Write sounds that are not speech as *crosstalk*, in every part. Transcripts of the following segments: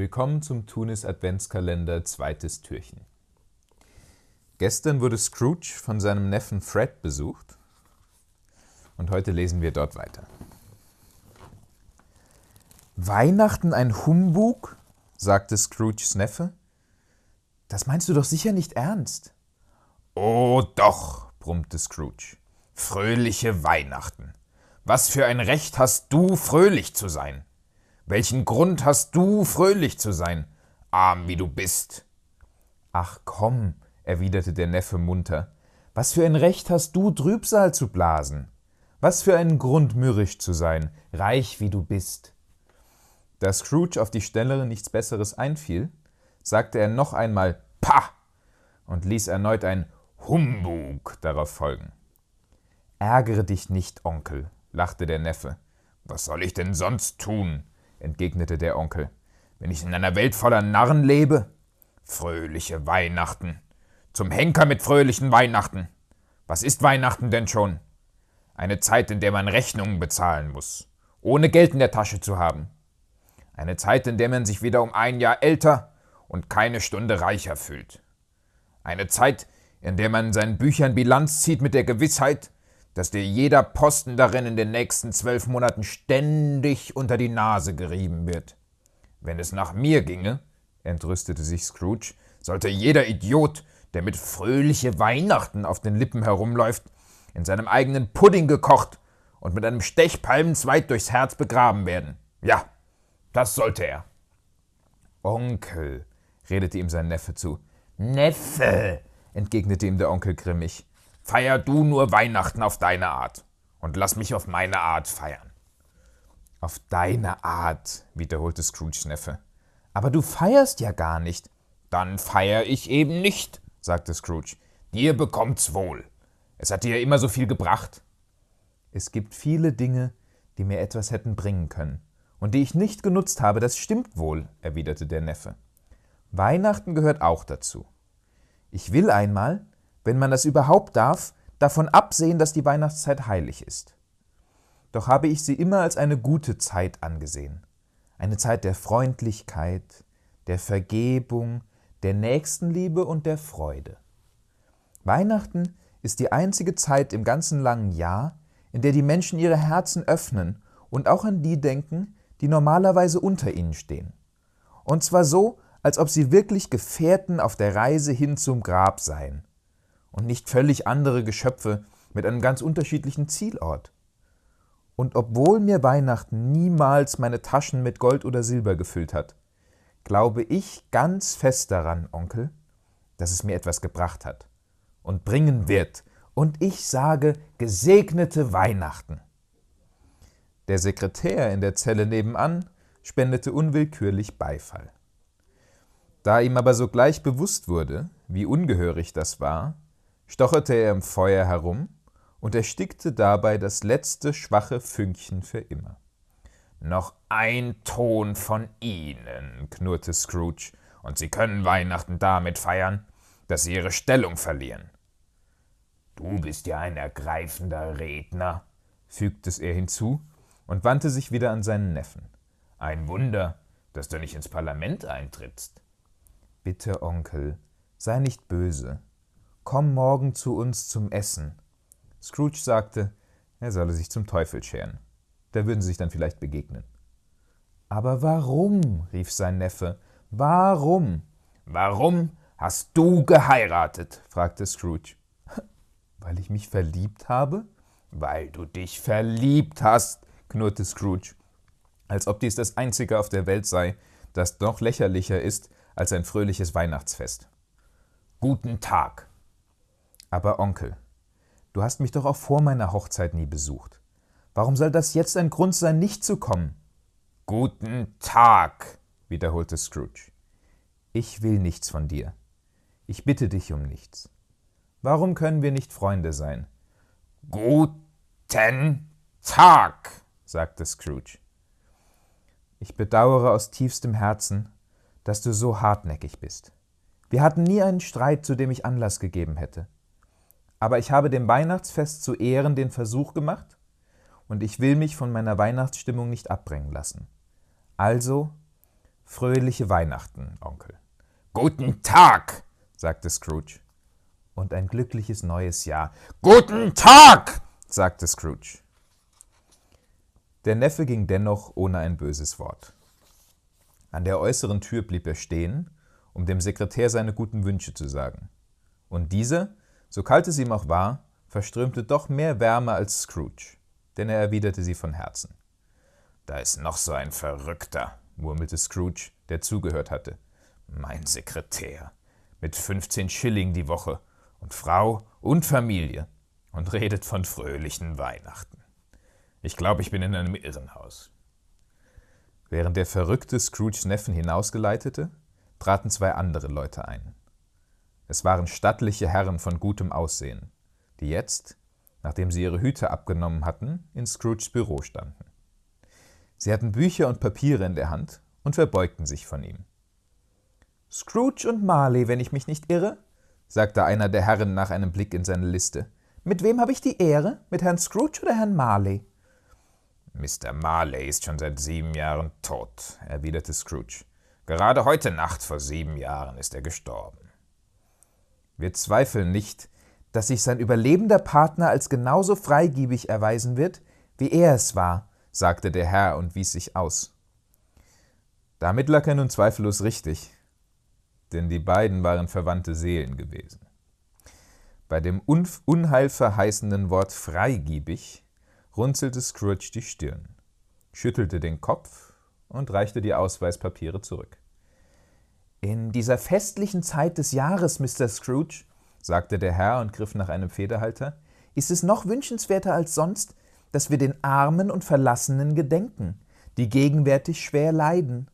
Willkommen zum Tunis Adventskalender zweites Türchen. Gestern wurde Scrooge von seinem Neffen Fred besucht und heute lesen wir dort weiter. Weihnachten ein Humbug? sagte Scrooges Neffe. Das meinst du doch sicher nicht ernst. Oh doch, brummte Scrooge. Fröhliche Weihnachten. Was für ein Recht hast du, fröhlich zu sein? Welchen Grund hast du, fröhlich zu sein, arm wie du bist? Ach komm, erwiderte der Neffe munter, was für ein Recht hast du, Trübsal zu blasen? Was für einen Grund, mürrisch zu sein, reich wie du bist? Da Scrooge auf die Stelle nichts Besseres einfiel, sagte er noch einmal Pah und ließ erneut ein Humbug darauf folgen. Ärgere dich nicht, Onkel, lachte der Neffe. Was soll ich denn sonst tun? Entgegnete der Onkel. Wenn ich in einer Welt voller Narren lebe? Fröhliche Weihnachten. Zum Henker mit fröhlichen Weihnachten. Was ist Weihnachten denn schon? Eine Zeit, in der man Rechnungen bezahlen muss, ohne Geld in der Tasche zu haben. Eine Zeit, in der man sich wieder um ein Jahr älter und keine Stunde reicher fühlt. Eine Zeit, in der man in seinen Büchern Bilanz zieht mit der Gewissheit, dass dir jeder Posten darin in den nächsten zwölf Monaten ständig unter die Nase gerieben wird. Wenn es nach mir ginge, entrüstete sich Scrooge, sollte jeder Idiot, der mit fröhliche Weihnachten auf den Lippen herumläuft, in seinem eigenen Pudding gekocht und mit einem Stechpalmenzweig durchs Herz begraben werden. Ja, das sollte er. Onkel, redete ihm sein Neffe zu. Neffe, entgegnete ihm der Onkel grimmig. Feier du nur Weihnachten auf deine Art und lass mich auf meine Art feiern. Auf deine Art, wiederholte Scrooges Neffe. Aber du feierst ja gar nicht. Dann feier ich eben nicht, sagte Scrooge. Dir bekommt's wohl. Es hat dir immer so viel gebracht. Es gibt viele Dinge, die mir etwas hätten bringen können, und die ich nicht genutzt habe, das stimmt wohl, erwiderte der Neffe. Weihnachten gehört auch dazu. Ich will einmal, wenn man das überhaupt darf, davon absehen, dass die Weihnachtszeit heilig ist. Doch habe ich sie immer als eine gute Zeit angesehen, eine Zeit der Freundlichkeit, der Vergebung, der Nächstenliebe und der Freude. Weihnachten ist die einzige Zeit im ganzen langen Jahr, in der die Menschen ihre Herzen öffnen und auch an die denken, die normalerweise unter ihnen stehen. Und zwar so, als ob sie wirklich Gefährten auf der Reise hin zum Grab seien und nicht völlig andere Geschöpfe mit einem ganz unterschiedlichen Zielort. Und obwohl mir Weihnachten niemals meine Taschen mit Gold oder Silber gefüllt hat, glaube ich ganz fest daran, Onkel, dass es mir etwas gebracht hat und bringen wird, und ich sage gesegnete Weihnachten. Der Sekretär in der Zelle nebenan spendete unwillkürlich Beifall. Da ihm aber sogleich bewusst wurde, wie ungehörig das war, stocherte er im Feuer herum und erstickte dabei das letzte schwache Fünkchen für immer. Noch ein Ton von Ihnen, knurrte Scrooge, und Sie können Weihnachten damit feiern, dass Sie Ihre Stellung verlieren. Du bist ja ein ergreifender Redner, fügte er hinzu und wandte sich wieder an seinen Neffen. Ein Wunder, dass du nicht ins Parlament eintrittst. Bitte, Onkel, sei nicht böse komm morgen zu uns zum Essen. Scrooge sagte, er solle sich zum Teufel scheren. Da würden sie sich dann vielleicht begegnen. Aber warum? rief sein Neffe. Warum? Warum hast du geheiratet? fragte Scrooge. *laughs* Weil ich mich verliebt habe? Weil du dich verliebt hast, knurrte Scrooge, als ob dies das Einzige auf der Welt sei, das noch lächerlicher ist als ein fröhliches Weihnachtsfest. Guten Tag, aber Onkel, du hast mich doch auch vor meiner Hochzeit nie besucht. Warum soll das jetzt ein Grund sein, nicht zu kommen? Guten Tag, wiederholte Scrooge. Ich will nichts von dir. Ich bitte dich um nichts. Warum können wir nicht Freunde sein? Guten Tag, sagte Scrooge. Ich bedauere aus tiefstem Herzen, dass du so hartnäckig bist. Wir hatten nie einen Streit, zu dem ich Anlass gegeben hätte. Aber ich habe dem Weihnachtsfest zu Ehren den Versuch gemacht und ich will mich von meiner Weihnachtsstimmung nicht abbringen lassen. Also Fröhliche Weihnachten, Onkel. Guten Tag, sagte Scrooge. Und ein glückliches neues Jahr. Guten Tag, sagte Scrooge. Der Neffe ging dennoch ohne ein böses Wort. An der äußeren Tür blieb er stehen, um dem Sekretär seine guten Wünsche zu sagen. Und dieser, so kalt es ihm auch war, verströmte doch mehr Wärme als Scrooge, denn er erwiderte sie von Herzen. Da ist noch so ein Verrückter, murmelte Scrooge, der zugehört hatte. Mein Sekretär. Mit 15 Schilling die Woche und Frau und Familie und redet von fröhlichen Weihnachten. Ich glaube, ich bin in einem Irrenhaus. Während der verrückte Scrooges Neffen hinausgeleitete, traten zwei andere Leute ein. Es waren stattliche Herren von gutem Aussehen, die jetzt, nachdem sie ihre Hüte abgenommen hatten, in Scrooges Büro standen. Sie hatten Bücher und Papiere in der Hand und verbeugten sich von ihm. Scrooge und Marley, wenn ich mich nicht irre, sagte einer der Herren nach einem Blick in seine Liste. Mit wem habe ich die Ehre? Mit Herrn Scrooge oder Herrn Marley? Mr. Marley ist schon seit sieben Jahren tot, erwiderte Scrooge. Gerade heute Nacht vor sieben Jahren ist er gestorben. Wir zweifeln nicht, dass sich sein überlebender Partner als genauso freigiebig erweisen wird, wie er es war, sagte der Herr und wies sich aus. Damit lag er nun zweifellos richtig, denn die beiden waren verwandte Seelen gewesen. Bei dem unheilverheißenden Wort freigiebig runzelte Scrooge die Stirn, schüttelte den Kopf und reichte die Ausweispapiere zurück. In dieser festlichen Zeit des Jahres, Mr. Scrooge, sagte der Herr und griff nach einem Federhalter, ist es noch wünschenswerter als sonst, dass wir den Armen und Verlassenen gedenken, die gegenwärtig schwer leiden.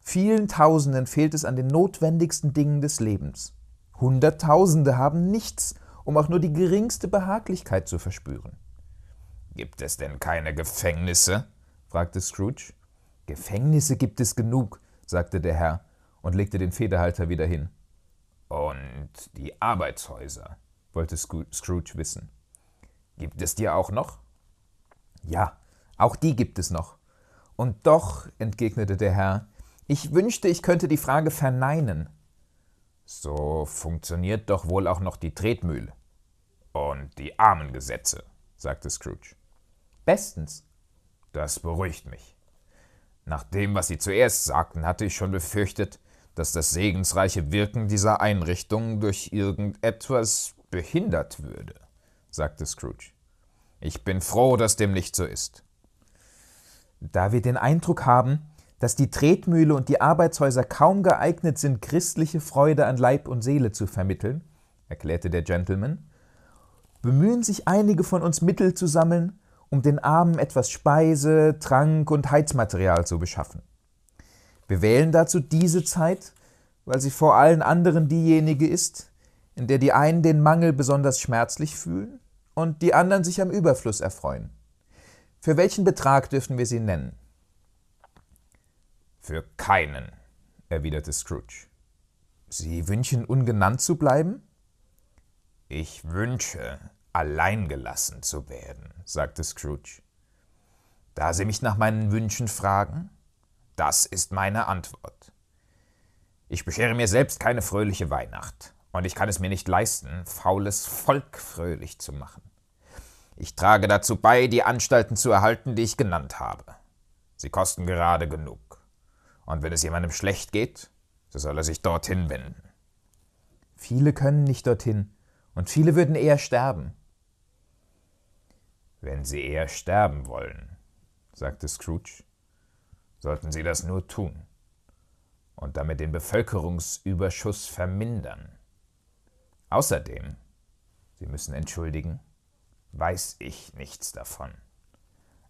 Vielen Tausenden fehlt es an den notwendigsten Dingen des Lebens. Hunderttausende haben nichts, um auch nur die geringste Behaglichkeit zu verspüren. Gibt es denn keine Gefängnisse? fragte Scrooge. Gefängnisse gibt es genug, sagte der Herr und legte den Federhalter wieder hin. Und die Arbeitshäuser, wollte Scrooge wissen. Gibt es die auch noch? Ja, auch die gibt es noch. Und doch, entgegnete der Herr, ich wünschte, ich könnte die Frage verneinen. So funktioniert doch wohl auch noch die Tretmühle. Und die Armengesetze, sagte Scrooge. Bestens. Das beruhigt mich. Nach dem, was Sie zuerst sagten, hatte ich schon befürchtet, dass das segensreiche Wirken dieser Einrichtung durch irgendetwas behindert würde, sagte Scrooge. Ich bin froh, dass dem nicht so ist. Da wir den Eindruck haben, dass die Tretmühle und die Arbeitshäuser kaum geeignet sind, christliche Freude an Leib und Seele zu vermitteln, erklärte der Gentleman, bemühen sich einige von uns Mittel zu sammeln, um den Armen etwas Speise, Trank und Heizmaterial zu beschaffen. Wir wählen dazu diese Zeit, weil sie vor allen anderen diejenige ist, in der die einen den Mangel besonders schmerzlich fühlen und die anderen sich am Überfluss erfreuen. Für welchen Betrag dürfen wir sie nennen? Für keinen, erwiderte Scrooge. Sie wünschen ungenannt zu bleiben? Ich wünsche, allein gelassen zu werden, sagte Scrooge. Da Sie mich nach meinen Wünschen fragen, das ist meine Antwort. Ich beschere mir selbst keine fröhliche Weihnacht, und ich kann es mir nicht leisten, faules Volk fröhlich zu machen. Ich trage dazu bei, die Anstalten zu erhalten, die ich genannt habe. Sie kosten gerade genug. Und wenn es jemandem schlecht geht, so soll er sich dorthin wenden. Viele können nicht dorthin, und viele würden eher sterben. Wenn Sie eher sterben wollen, sagte Scrooge, sollten Sie das nur tun und damit den Bevölkerungsüberschuss vermindern. Außerdem, Sie müssen entschuldigen, weiß ich nichts davon.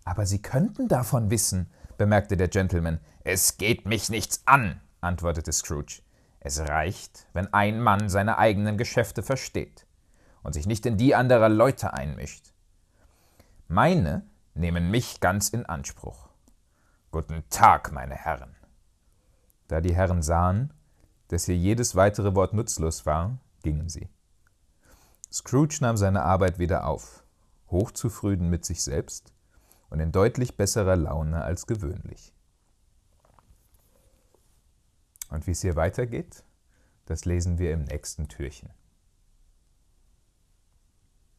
Aber Sie könnten davon wissen, bemerkte der Gentleman. Es geht mich nichts an, antwortete Scrooge. Es reicht, wenn ein Mann seine eigenen Geschäfte versteht und sich nicht in die anderer Leute einmischt. Meine nehmen mich ganz in Anspruch. Guten Tag, meine Herren. Da die Herren sahen, dass hier jedes weitere Wort nutzlos war, gingen sie. Scrooge nahm seine Arbeit wieder auf, hochzufrieden mit sich selbst und in deutlich besserer Laune als gewöhnlich. Und wie es hier weitergeht, das lesen wir im nächsten Türchen.